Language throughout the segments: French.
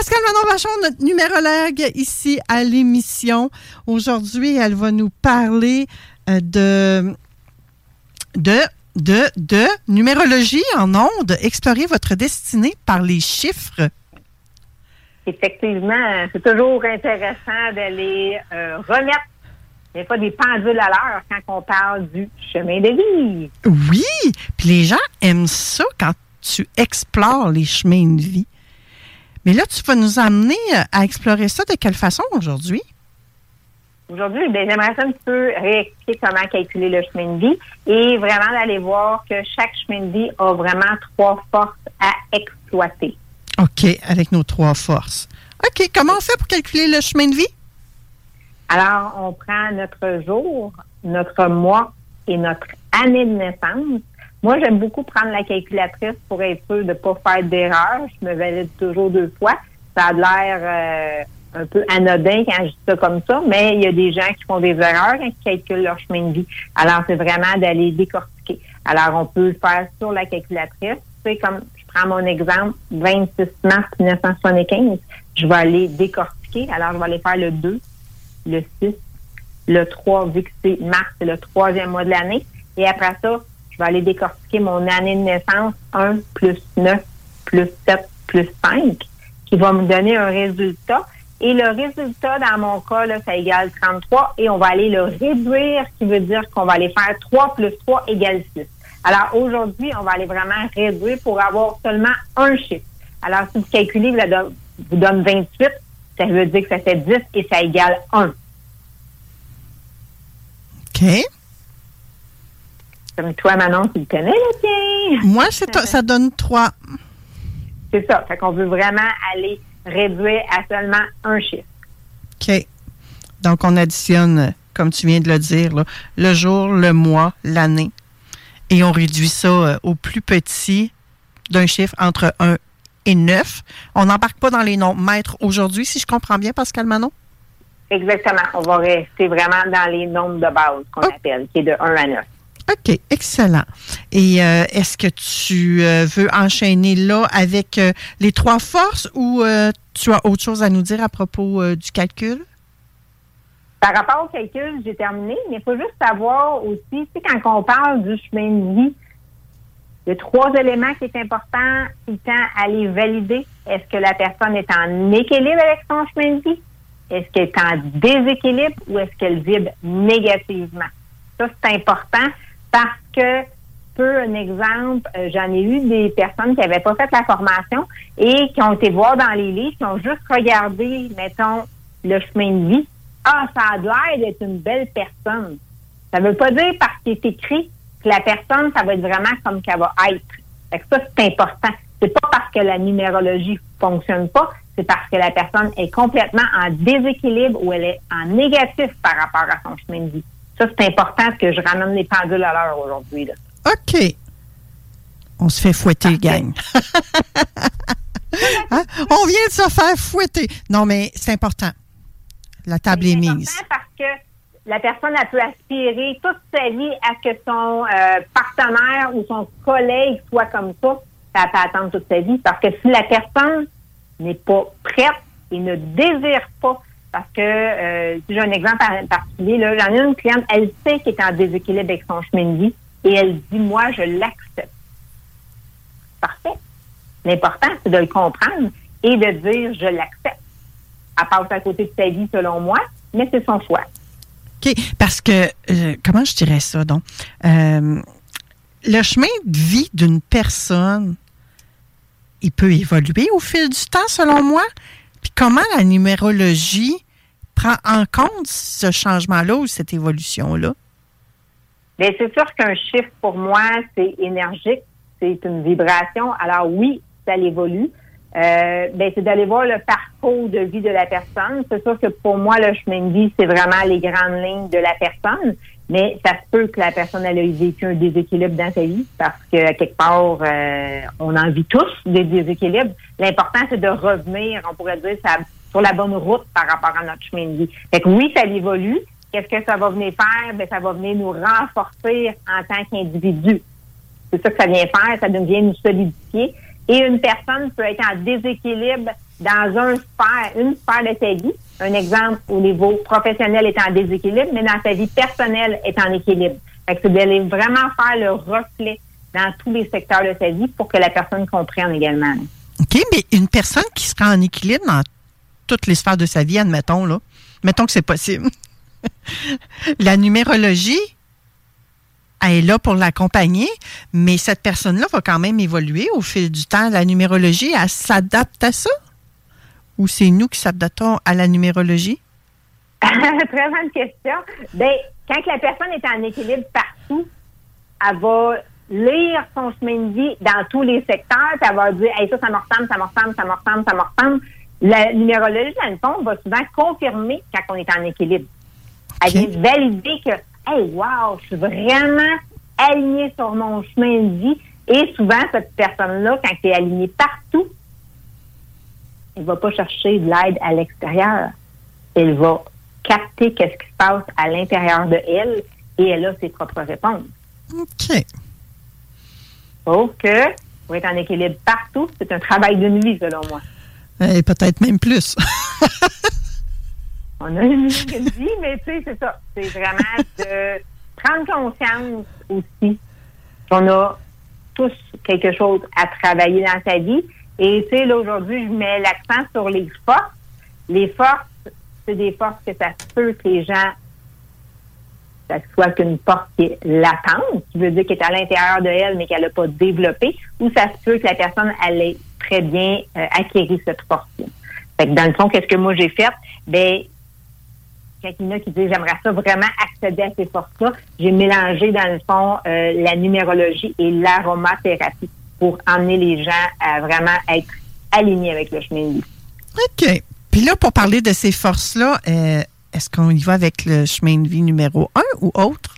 Pascal Manon-Vachon, notre numérologue ici à l'émission. Aujourd'hui, elle va nous parler euh, de, de, de, de numérologie en ondes. Explorer votre destinée par les chiffres. Effectivement, c'est toujours intéressant d'aller euh, remettre des fois des pendules à l'heure quand on parle du chemin de vie. Oui, puis les gens aiment ça quand tu explores les chemins de vie. Mais là, tu vas nous amener euh, à explorer ça de quelle façon aujourd'hui? Aujourd'hui, ben, j'aimerais ça un petit peu réexpliquer comment calculer le chemin de vie et vraiment d'aller voir que chaque chemin de vie a vraiment trois forces à exploiter. OK, avec nos trois forces. OK, comment on fait pour calculer le chemin de vie? Alors, on prend notre jour, notre mois et notre année de naissance. Moi, j'aime beaucoup prendre la calculatrice pour être sûr de ne pas faire d'erreur. Je me valide toujours deux fois. Ça a l'air euh, un peu anodin quand je dis ça comme ça, mais il y a des gens qui font des erreurs quand ils calculent leur chemin de vie. Alors, c'est vraiment d'aller décortiquer. Alors, on peut le faire sur la calculatrice. Tu sais, comme je prends mon exemple, 26 mars 1975, je vais aller décortiquer. Alors, je vais aller faire le 2, le 6, le 3, vu que c'est mars, c'est le troisième mois de l'année. Et après ça, vais aller décortiquer mon année de naissance, 1 plus 9 plus 7 plus 5, qui va me donner un résultat. Et le résultat, dans mon cas, ça égale 33 et on va aller le réduire, ce qui veut dire qu'on va aller faire 3 plus 3 égale 6. Alors aujourd'hui, on va aller vraiment réduire pour avoir seulement un chiffre. Alors si vous calculez, vous, vous donne 28, ça veut dire que ça fait 10 et ça égale 1. OK. Comme toi, Manon, tu le connais, le tien. Moi, ça donne 3. C'est ça. Fait qu'on veut vraiment aller réduire à seulement un chiffre. OK. Donc, on additionne, comme tu viens de le dire, là, le jour, le mois, l'année. Et on réduit ça euh, au plus petit d'un chiffre entre 1 et 9. On n'embarque pas dans les nombres mètres aujourd'hui, si je comprends bien, Pascal Manon? Exactement. On va rester vraiment dans les nombres de base qu'on Oh. appelle, qui est de 1 à 9. OK, excellent. Et euh, est-ce que tu euh, veux enchaîner là avec euh, les trois forces ou tu as autre chose à nous dire à propos du calcul? Par rapport au calcul, j'ai terminé, mais il faut juste savoir aussi, tu sais, quand on parle du chemin de vie, il y a trois éléments qui est important le temps à les valider. Est-ce que la personne est en équilibre avec son chemin de vie? Est-ce qu'elle est en déséquilibre ou est-ce qu'elle vibre négativement? Ça, c'est important parce que, peu un exemple, euh, j'en ai eu des personnes qui n'avaient pas fait la formation et qui ont été voir dans les livres, qui ont juste regardé, mettons, le chemin de vie. Ah, ça a l'air d'être une belle personne. Ça veut pas dire parce qu'il est écrit que la personne, ça va être vraiment comme qu'elle va être. Fait que ça, c'est important. C'est pas parce que la numérologie fonctionne pas, c'est parce que la personne est complètement en déséquilibre ou elle est en négatif par rapport à son chemin de vie. Ça, c'est important que je ramène les pendules à l'heure aujourd'hui. là. OK. On se fait fouetter, gang. Hein? On vient de se faire fouetter. Non, mais c'est important. La table est C'est mise. important parce que la personne elle peut aspirer toute sa vie à ce que son euh, partenaire ou son collègue soit comme ça. Ça peut attendre toute sa vie parce que si la personne n'est pas prête et ne désire pas, parce que euh, si j'ai un exemple par- particulier, là, j'en ai une cliente, elle sait qu'elle est en déséquilibre avec son chemin de vie et elle dit moi je l'accepte. Parfait. L'important, c'est de le comprendre et de dire je l'accepte. Elle passe à côté de sa vie, selon moi, mais c'est son choix. OK. Parce que, euh, comment je dirais ça, donc? Euh, le chemin de vie d'une personne, il peut évoluer au fil du temps, selon moi. Puis comment la numérologie prend en compte ce changement-là ou cette évolution-là? Bien, c'est sûr qu'un chiffre, pour moi, c'est énergique, c'est une vibration. Alors oui, ça évolue. Euh, ben, c'est d'aller voir le parcours de vie de la personne. C'est sûr que pour moi, le chemin de vie, c'est vraiment les grandes lignes de la personne. Mais ça se peut que la personne elle ait vécu un déséquilibre dans sa vie parce que quelque part, euh, on en vit tous des déséquilibres. L'important, c'est de revenir, on pourrait dire, sur la bonne route par rapport à notre chemin de vie. Fait que oui, ça évolue. Qu'est-ce que ça va venir faire? Ben, ça va venir nous renforcer en tant qu'individu. C'est ça que ça vient faire. Ça devient nous solidifier. Et une personne peut être en déséquilibre dans un sphère, une sphère de sa vie. Un exemple au niveau professionnel est en déséquilibre, mais dans sa vie personnelle est en équilibre. Fait que c'est d'aller vraiment faire le reflet dans tous les secteurs de sa vie pour que la personne comprenne également. OK, mais une personne qui sera en équilibre dans toutes les sphères de sa vie, admettons, là, mettons que c'est possible. la numérologie, elle est là pour l'accompagner, mais cette personne-là va quand même évoluer au fil du temps. La numérologie, elle s'adapte à ça? Ou c'est nous qui s'adaptons à la numérologie? Très bonne question. Bien, quand la personne est en équilibre partout, elle va lire son chemin de vie dans tous les secteurs, puis elle va dire hey, ça, ça me ressemble, ça me ressemble, ça me ressemble, ça me ressemble. La numérologie, dans le fond, va souvent confirmer quand on est en équilibre. Elle vient valider que Hey, wow, je suis vraiment alignée sur mon chemin de vie. Et souvent, cette personne-là, quand elle est alignée partout, elle ne va pas chercher de l'aide à l'extérieur. Elle va capter qu'est-ce qui se passe à l'intérieur de elle et elle a ses propres réponses. OK. Sauf que pour être en équilibre partout, c'est un travail d'une vie, selon moi. Et peut-être même plus. On a une vie, mais tu sais, c'est ça. C'est vraiment de prendre conscience aussi qu'on a tous quelque chose à travailler dans sa vie. Et tu sais, là, aujourd'hui, je mets l'accent sur les forces. Les forces, c'est des forces que ça se peut que les gens, ça soit qu'une force qui est latente, qui veut dire qu'elle est à l'intérieur de elle, mais qu'elle n'a pas développé, ou ça se peut que la personne, elle ait très bien euh, acquéri cette force-là. Fait que dans le fond, qu'est-ce que moi j'ai fait? Ben, quand il y en a qui disent j'aimerais ça vraiment accéder à ces forces-là, j'ai mélangé dans le fond euh, la numérologie et l'aromathérapie pour emmener les gens à vraiment être alignés avec le chemin de vie. OK. Puis là, pour parler de ces forces-là, euh, est-ce qu'on y va avec le chemin de vie numéro un ou autre?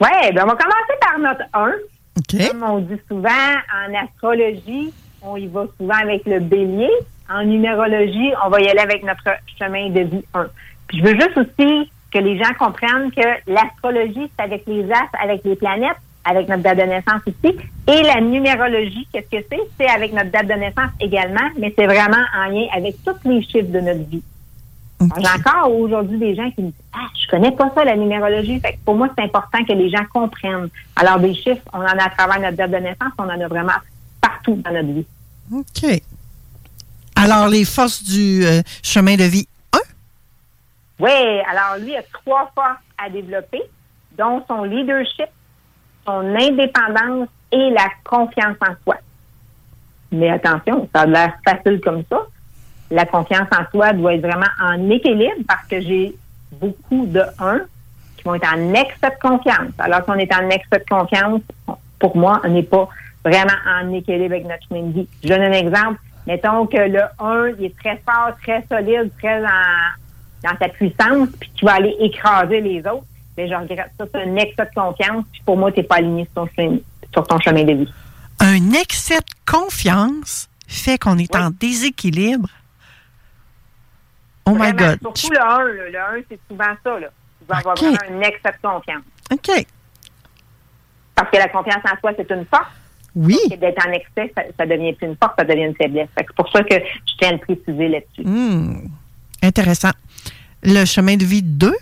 Oui, ben on va commencer par notre 1. OK. Comme on dit souvent, en astrologie, on y va souvent avec le bélier. En numérologie, on va y aller avec notre chemin de vie 1. Puis je veux juste aussi que les gens comprennent que l'astrologie, c'est avec les astres, avec les planètes, avec notre date de naissance ici. Et la numérologie, qu'est-ce que c'est? C'est avec notre date de naissance également, mais c'est vraiment en lien avec tous les chiffres de notre vie. J'ai encore aujourd'hui des gens qui me disent Ah, je connais pas ça, la numérologie. Fait que pour moi, c'est important que les gens comprennent. Alors, des chiffres, on en a à travers notre date de naissance, on en a vraiment partout dans notre vie. OK. Alors, les forces du euh, chemin de vie oui, alors lui a trois forces à développer, dont son leadership, son indépendance et la confiance en soi. Mais attention, ça a l'air facile comme ça. La confiance en soi doit être vraiment en équilibre parce que j'ai beaucoup de uns qui vont être en excès de confiance. Alors qu'on est en excès de confiance, pour moi, on n'est pas vraiment en équilibre avec notre chemin de vie. Je donne un exemple. Mettons que le 1, il est très fort, très solide, très en, dans ta puissance, puis tu vas aller écraser les autres, mais je regrette ça. C'est un excès de confiance, puis pour moi, tu n'es pas aligné sur ton, chemin, sur ton chemin de vie. Un excès de confiance fait qu'on est en déséquilibre. Oh my God. Surtout le 1. Le 1, c'est souvent ça. Là. Tu vas avoir un excès de confiance. OK. Parce que la confiance en soi, c'est une force. Oui. D'être en excès, ça, devient plus une force, ça devient une faiblesse. C'est pour ça que je tiens à le préciser là-dessus. Hmm. Intéressant. Le chemin de vie 2?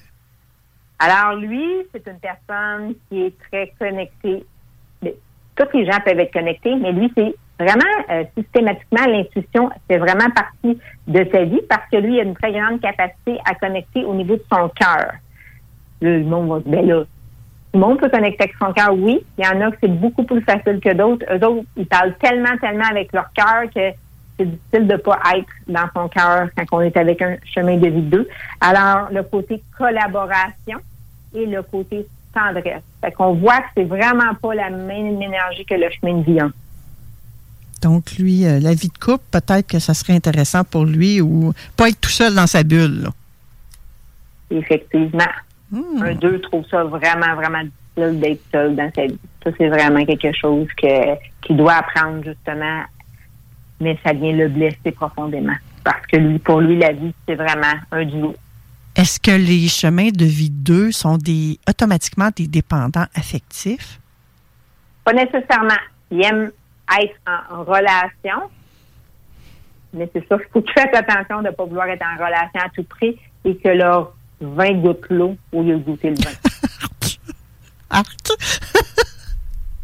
Alors, lui, c'est une personne qui est très connectée. Tous les gens peuvent être connectés, mais lui, c'est vraiment, euh, systématiquement, l'intuition fait vraiment partie de sa vie parce que lui, il a une très grande capacité à connecter au niveau de son cœur. Le monde va ben là, le monde peut connecter avec son cœur, oui. Il y en a que c'est beaucoup plus facile que d'autres. Eux autres, ils parlent tellement, tellement avec leur cœur que c'est difficile de ne pas être dans son cœur quand on est avec un chemin de vie deux. Alors, le côté collaboration et le côté tendresse. Fait qu'on voit que c'est vraiment pas la même énergie que le chemin de vie Donc, lui, euh, la vie de couple, peut-être que ça serait intéressant pour lui ou pas être tout seul dans sa bulle. Effectivement. Hmm. Un deux trouve ça vraiment, vraiment difficile d'être seul dans sa vie. Ça, c'est vraiment quelque chose que qu'il doit apprendre, justement, mais ça vient le blesser profondément. Parce que lui, pour lui, la vie, c'est vraiment un duo. Est-ce que les chemins de vie d'eux sont des automatiquement des dépendants affectifs? Pas nécessairement. Ils aiment être en, relation, mais c'est ça, il faut que tu fasses attention de ne pas vouloir être en relation à tout prix et que leur 20 gouttes l'eau au lieu de goûter le vin.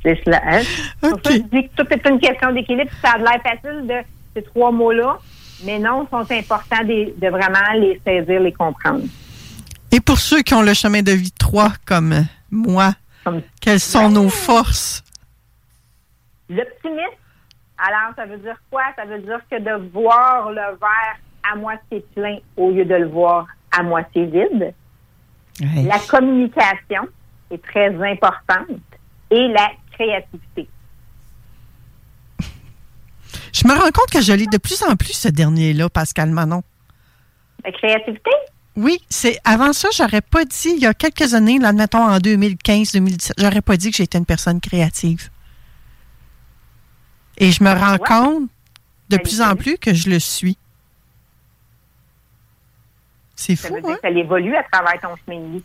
c'est cela. Hein? Pour ça, je dis que tout est une question d'équilibre. Ça a l'air facile de ces trois mots-là, mais non, sont importants de, de, vraiment les saisir, les comprendre. Et pour ceux qui ont le chemin de vie 3 comme moi, quelles sont nos forces? L'optimisme. Alors, ça veut dire quoi? Ça veut dire que de voir le verre à moitié plein au lieu de le voir à moitié vide. La communication est très importante et la créativité. Je me rends compte que je lis de plus en plus ce dernier-là, Pascal Manon. La créativité? Oui, c'est avant ça, j'aurais pas dit, il y a quelques années, là, admettons en 2015-2017, j'aurais pas dit que j'étais une personne créative. Et je me rends compte de plus en plus que je le suis. C'est fou, ça veut dire hein? que ça évolue à travers ton chemin de vie.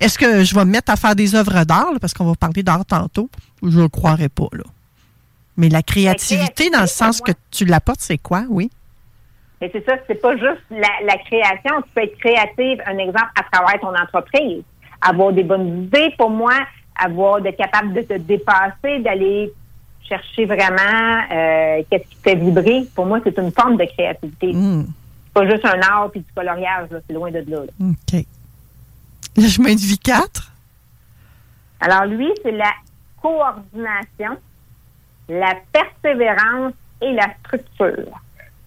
Est-ce que je vais me mettre à faire des œuvres d'art, parce qu'on va parler d'art tantôt? Je ne le croirais pas, là. Mais la créativité, dans le sens que tu l'apportes, c'est quoi, oui? Mais c'est ça, c'est pas juste la, création. Tu peux être créative, un exemple, à travers ton entreprise. Avoir des bonnes idées, pour moi, avoir d'être capable de te dépasser, d'aller chercher vraiment euh, qu'est-ce qui te fait vibrer. Pour moi, c'est une forme de créativité. Hmm. C'est pas juste un art puis du coloriage, c'est loin de là. OK. Le chemin de vie 4? Alors, lui, c'est la coordination, la persévérance et la structure.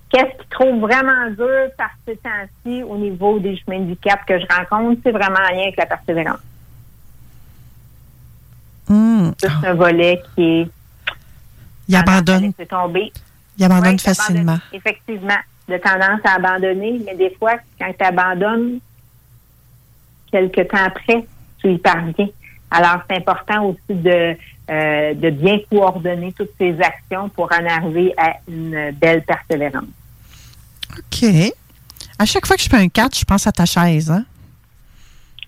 Qu'est-ce qu'il trouve vraiment dur par ces temps-ci au niveau des chemins de vie 4 que je rencontre? C'est vraiment en lien avec la persévérance. Hmm. C'est un volet qui est. Il abandonne. Tomber. Il abandonne facilement. Effectivement. De tendance à abandonner, mais des fois, quand tu abandonnes, quelques temps après, tu y parviens. Alors, c'est important aussi de, euh, de bien coordonner toutes ces actions pour en arriver à une belle persévérance. OK. À chaque fois que je fais un 4, je pense à ta chaise, hein?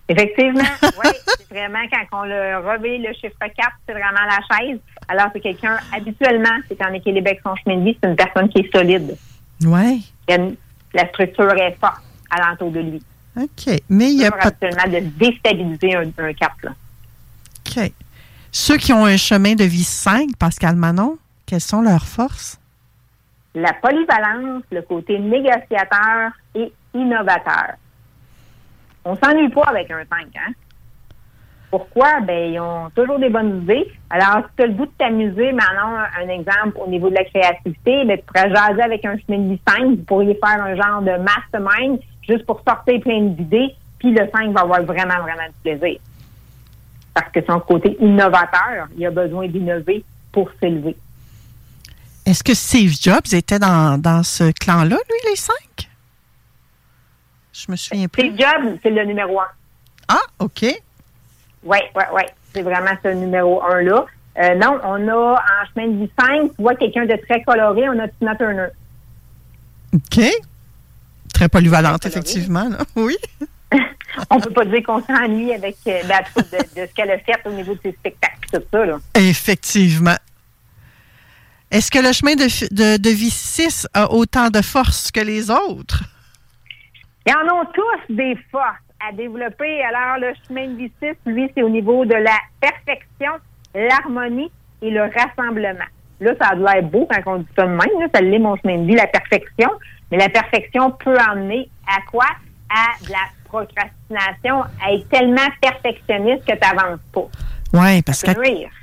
Effectivement, oui. C'est vraiment quand on le revêt le chiffre 4, c'est vraiment la chaise. Alors, c'est quelqu'un, habituellement, c'est en équilibre avec son chemin de vie, c'est une personne qui est solide. Oui. La structure est forte alentour de lui. OK. Mais il y a pas. de déstabiliser un, un cap, là. OK. Ceux qui ont un chemin de vie 5, Pascal Manon, quelles sont leurs forces? La polyvalence, le côté négociateur et innovateur. On s'ennuie pas avec un 5, hein? Pourquoi? Ben, ils ont toujours des bonnes idées. Alors, si tu as le goût de t'amuser, maintenant, un exemple au niveau de la créativité, ben, tu pourrais jaser avec un chemin de vie 5, vous pourriez faire un genre de mastermind, juste pour sortir plein d'idées, puis le 5 va avoir vraiment, vraiment du plaisir. Parce que son côté innovateur, il a besoin d'innover pour s'élever. Est-ce que Steve Jobs était dans, dans ce clan-là, lui, les cinq? Je me souviens plus. Steve Jobs, c'est le numéro un. Ah, OK. Oui, oui, oui. C'est vraiment ce numéro un-là. Euh, non, on a en chemin vie 5, tu vois quelqu'un de très coloré, on a Tina Turner. OK. Très polyvalente, effectivement. Là. Oui. on peut pas dire qu'on s'ennuie avec euh, ben, de, de, ce qu'elle a fait au niveau de ses spectacles, tout ça. Là. Effectivement. Est-ce que le chemin de, de, de vie 6 a autant de force que les autres? Ils en ont tous des forces à développer. Alors, le chemin de vie 6, lui, c'est au niveau de la perfection, l'harmonie et le rassemblement. Là, ça a l'air beau quand on dit ça de même. Là, ça l'est mon chemin de vie, la perfection. Mais la perfection peut emmener à quoi? À de la procrastination, à être tellement perfectionniste que tu n'avances pas. Oui, parce que.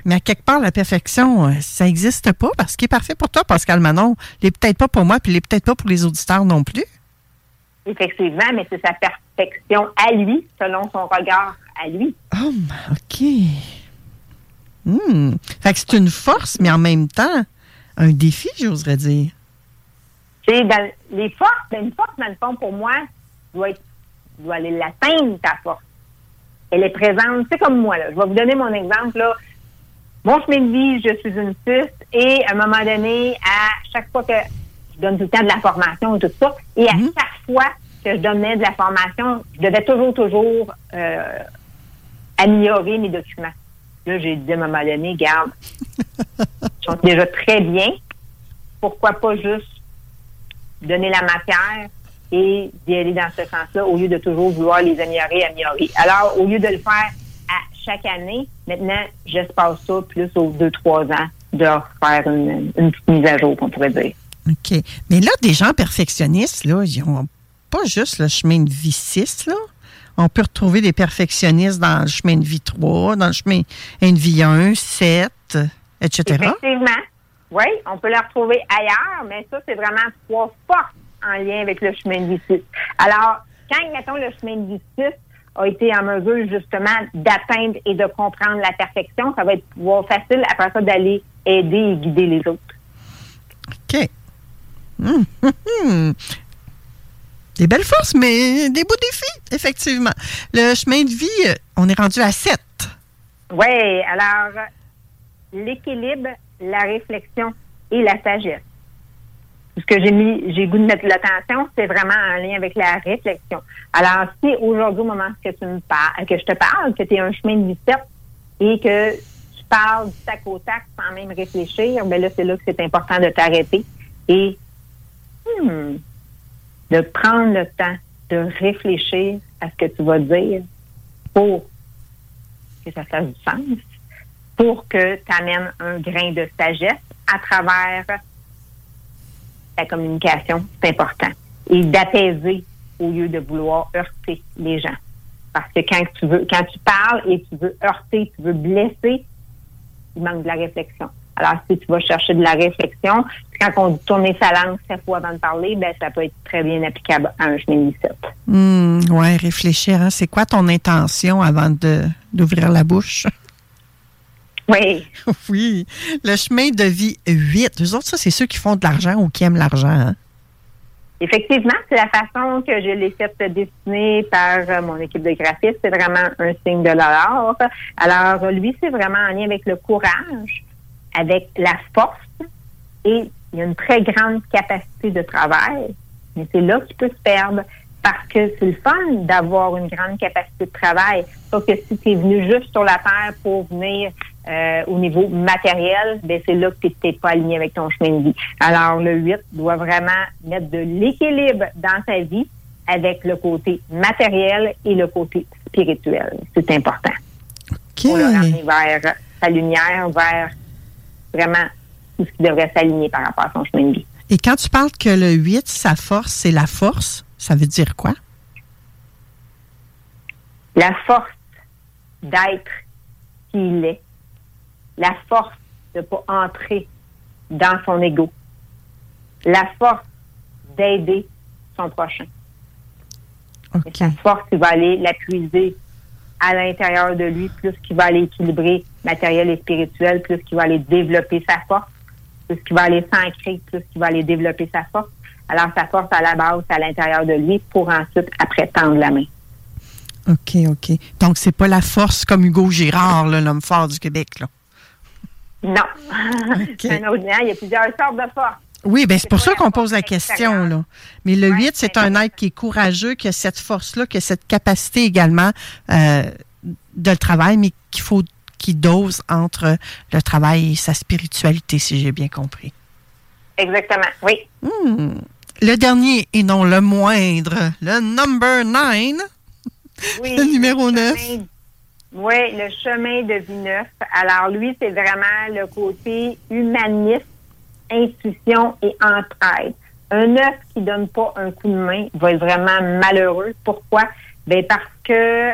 Mais à quelque part, la perfection, euh, ça n'existe pas parce qu'il est parfait pour toi, Pascal Manon. Il n'est peut-être pas pour moi, puis il n'est peut-être pas pour les auditeurs non plus. Effectivement, mais c'est sa perfection à lui, selon son regard à lui. Oh, OK. Hmm. Fait que c'est une force, mais en même temps, un défi, j'oserais dire. C'est dans les forces, ben, une force, dans le fond, pour moi, doit, être, doit aller l'atteindre, ta force. Elle est présente, c'est comme moi, là. Je vais vous donner mon exemple, là. Mon chemin de vie, je suis une piste et à un moment donné, à chaque fois que je donne tout le temps de la formation et tout ça, et à mhm. chaque fois que je donnais de la formation, je devais toujours, toujours euh, améliorer mes documents. Là, j'ai dit à un moment donné, garde, ils sont déjà très bien. Pourquoi pas juste donner la matière et d'y aller dans ce sens-là au lieu de toujours vouloir les améliorer, améliorer. Alors, au lieu de le faire à chaque année, maintenant, j'espace ça plus aux deux, trois ans de faire une, petite mise à jour, qu'on pourrait dire. OK. Mais là, des gens perfectionnistes, là, ils n'ont pas juste le chemin de vie 6, là. On peut retrouver des perfectionnistes dans le chemin de vie 3, dans le chemin de vie 1, 7, etc. Effectivement. Oui, on peut les retrouver ailleurs, mais ça, c'est vraiment trois forces en lien avec le chemin de vie 6. Alors, quand, mettons, le chemin de vie 6 a été en mesure, justement, d'atteindre et de comprendre la perfection, ça va être pouvoir facile après ça d'aller aider et guider les autres. OK. Hum, hum, hum. Des belles forces, mais des beaux défis, effectivement. Le chemin de vie, euh, on est rendu à 7. Oui, alors, l'équilibre, la réflexion et la sagesse. Ce que j'ai mis, j'ai goût de mettre l'attention, c'est vraiment en lien avec la réflexion. Alors, si aujourd'hui, au moment que tu me parles, que je te parle, que tu es un chemin de 7 et que tu parles du tac au tac sans même réfléchir, ben là, c'est là que c'est important de t'arrêter et hmm, de prendre le temps de réfléchir à ce que tu vas dire pour que ça fasse du sens, pour que tu amènes un grain de sagesse à travers la communication, c'est important. Et d'apaiser au lieu de vouloir heurter les gens. Parce que quand tu veux, quand tu parles et tu veux heurter, tu veux blesser, il manque de la réflexion. Alors, si tu vas chercher de la réflexion, quand on dit tourner sa langue sept fois avant de parler, ben, ça peut être très bien applicable à un chemin de Mmh, oui, réfléchir. Hein? C'est quoi ton intention avant d'ouvrir la bouche? Oui. oui. Le chemin de vie 8. Eux autres, ça, c'est ceux qui font de l'argent ou qui aiment l'argent. Hein? Effectivement, c'est la façon que je l'ai fait dessiner par euh, mon équipe de graphistes. C'est vraiment un signe de l'or. Alors, lui, c'est vraiment en lien avec le courage avec la force et il y a une très grande capacité de travail, mais c'est là qu'il peut se perdre parce que c'est le fun d'avoir une grande capacité de travail. Sauf que si tu es venu juste sur la Terre pour venir euh, au niveau matériel, ben c'est là que tu n'es pas aligné avec ton chemin de vie. Alors, le 8 doit vraiment mettre de l'équilibre dans sa vie avec le côté matériel et le côté spirituel. C'est important. Pour le ramener vers sa lumière, vers vraiment tout ce qui devrait s'aligner par rapport à son chemin de vie. Et quand tu parles que le 8, sa force, c'est la force, ça veut dire quoi? La force d'être qui il est. La force de ne pas entrer dans son ego. La force d'aider son prochain. Et Sa force, il va aller la puiser à l'intérieur de lui, plus qu'il va aller équilibrer matériel et spirituel, plus qu'il va aller développer sa force, plus qu'il va aller s'ancrer, plus qu'il va aller développer sa force. Alors, sa force à la base, c'est à l'intérieur de lui pour ensuite, après, tendre la main. OK, OK. Donc, c'est pas la force comme Hugo Girard, l'homme fort du Québec, là. Non. C'est un. Il y a plusieurs sortes de forces. Oui, ben c'est pour ça qu'on pose la question. Là. Mais le Ouais, 8, c'est un être qui est courageux, qui a cette force-là, qui a cette capacité également euh, de le travail, mais qu'il faut qu'il dose entre le travail et sa spiritualité, si j'ai bien compris. Exactement, oui. Hmm. Le dernier, et non le moindre, le number 9. Oui, Le numéro chemin- neuf. Oui, le chemin de vie neuf. Alors, lui, c'est vraiment le côté humaniste, intuition et entraide. Un neuf qui donne pas un coup de main va être vraiment malheureux. Pourquoi? Ben parce que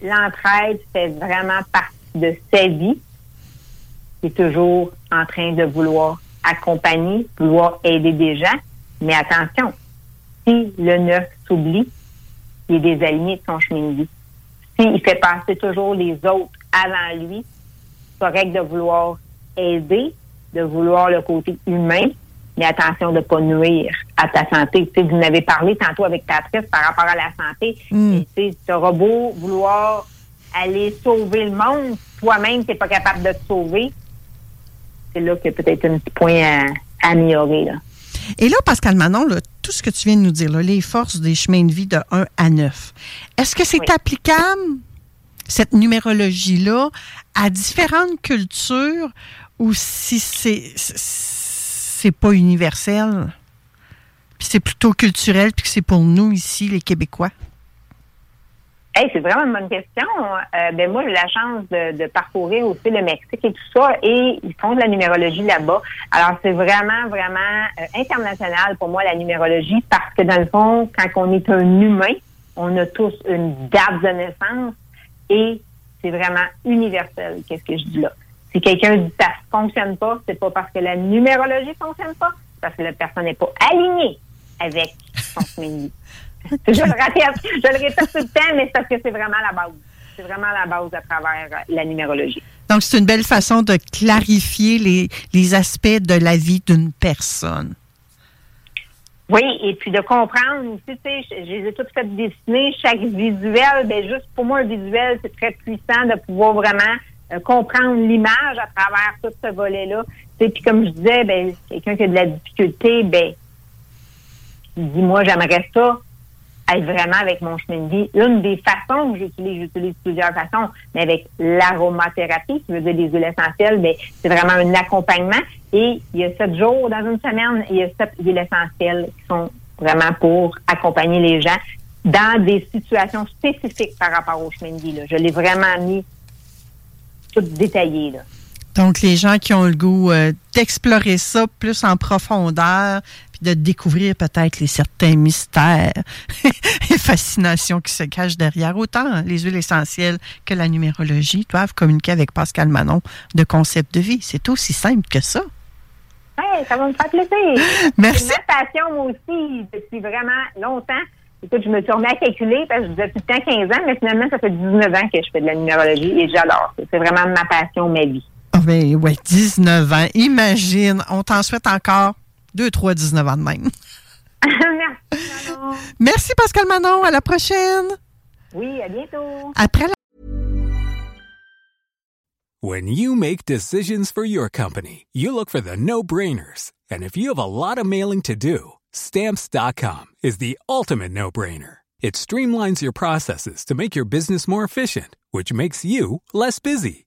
l'entraide fait vraiment partie de sa vie. Il est toujours en train de vouloir accompagner, vouloir aider des gens. Mais attention, si le neuf s'oublie, il est désaligné de son chemin de vie. S'il fait passer toujours les autres avant lui, correct de vouloir aider, de vouloir le côté humain, mais attention de ne pas nuire à ta santé. Tu sais, vous en avez parlé tantôt avec Patrice par rapport à la santé. Mm. Tu auras beau vouloir aller sauver le monde, toi-même, tu n'es pas capable de te sauver. C'est là qu'il y a peut-être un petit point à, à améliorer. Là. Et là, Pascal Manon, là, tout ce que tu viens de nous dire, là, les forces des chemins de vie de 1 à 9, est-ce que c'est Oui. applicable, cette numérologie-là, à différentes cultures ou si c'est c'est pas universel? Puis c'est plutôt culturel, puis que c'est pour nous ici, les Québécois? Hey, c'est vraiment une bonne question. Euh, ben moi, j'ai la chance de, parcourir aussi le Mexique et tout ça, et ils font de la numérologie là-bas. Alors, c'est vraiment, vraiment euh, international pour moi, la numérologie, parce que dans le fond, quand on est un humain, on a tous une date de naissance, et c'est vraiment universel, qu'est-ce que je dis là. Si quelqu'un dit ça fonctionne pas, c'est pas parce que la numérologie fonctionne pas, c'est parce que la personne n'est pas alignée avec son vie. Je le répète, je le répète tout le temps, mais c'est parce que c'est vraiment la base. C'est vraiment la base à travers euh, la numérologie. Donc, c'est une belle façon de clarifier les, les aspects de la vie d'une personne. Oui, et puis de comprendre aussi, tu sais, je les ai toutes faites dessiner, chaque visuel, ben juste pour moi, un visuel, c'est très puissant de pouvoir vraiment euh, comprendre l'image à travers tout ce volet-là. Sais, puis comme je disais, ben, quelqu'un qui a de la difficulté, ben, il dit, moi, j'aimerais ça être vraiment avec mon chemin de vie. Une des façons que j'utilise, j'utilise plusieurs façons, mais avec l'aromathérapie, qui veut dire des huiles essentielles, ben, c'est vraiment un accompagnement. Et il y a sept jours dans une semaine, il y a sept huiles essentielles qui sont vraiment pour accompagner les gens dans des situations spécifiques par rapport au chemin de vie. Je l'ai vraiment mis tout détaillé. Donc, les gens qui ont le goût euh, d'explorer ça plus en profondeur, puis de découvrir peut-être les certains mystères et fascinations qui se cachent derrière, autant les huiles essentielles que la numérologie doivent communiquer avec Pascal Manon de concept de vie. C'est aussi simple que ça. Hey, ça va me faire plaisir. Merci. C'est ma passion, moi aussi, depuis vraiment longtemps. Écoute, je me suis remis à calculer parce que je disais tout le temps 15 ans, mais finalement, ça fait 19 ans que je fais de la numérologie et j'adore. C'est vraiment ma passion, ma vie. Ah ben ouais, 19 ans. Imagine, on t'en souhaite encore 2, 3, 19 ans de même. Merci, Manon. Merci Pascal Manon, à la prochaine. Oui, à bientôt. Après la When you make decisions for your company, you look for the no brainers. And if you have a lot of mailing to do, stamps.com is the ultimate no brainer. It streamlines your processes to make your business more efficient, which makes you less busy.